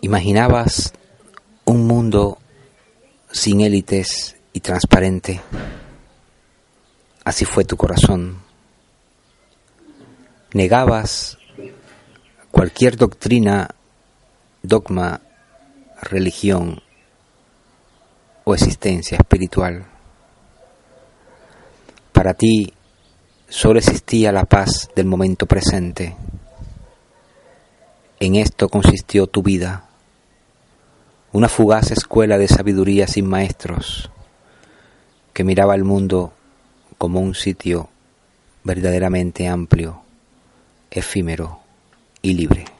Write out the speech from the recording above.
¿Imaginabas un mundo sin élites y transparente? Así fue tu corazón. Negabas cualquier doctrina, dogma, religión o existencia espiritual. Para ti solo existía la paz del momento presente. En esto consistió tu vida una fugaz escuela de sabiduría sin maestros, que miraba el mundo como un sitio verdaderamente amplio, efímero y libre.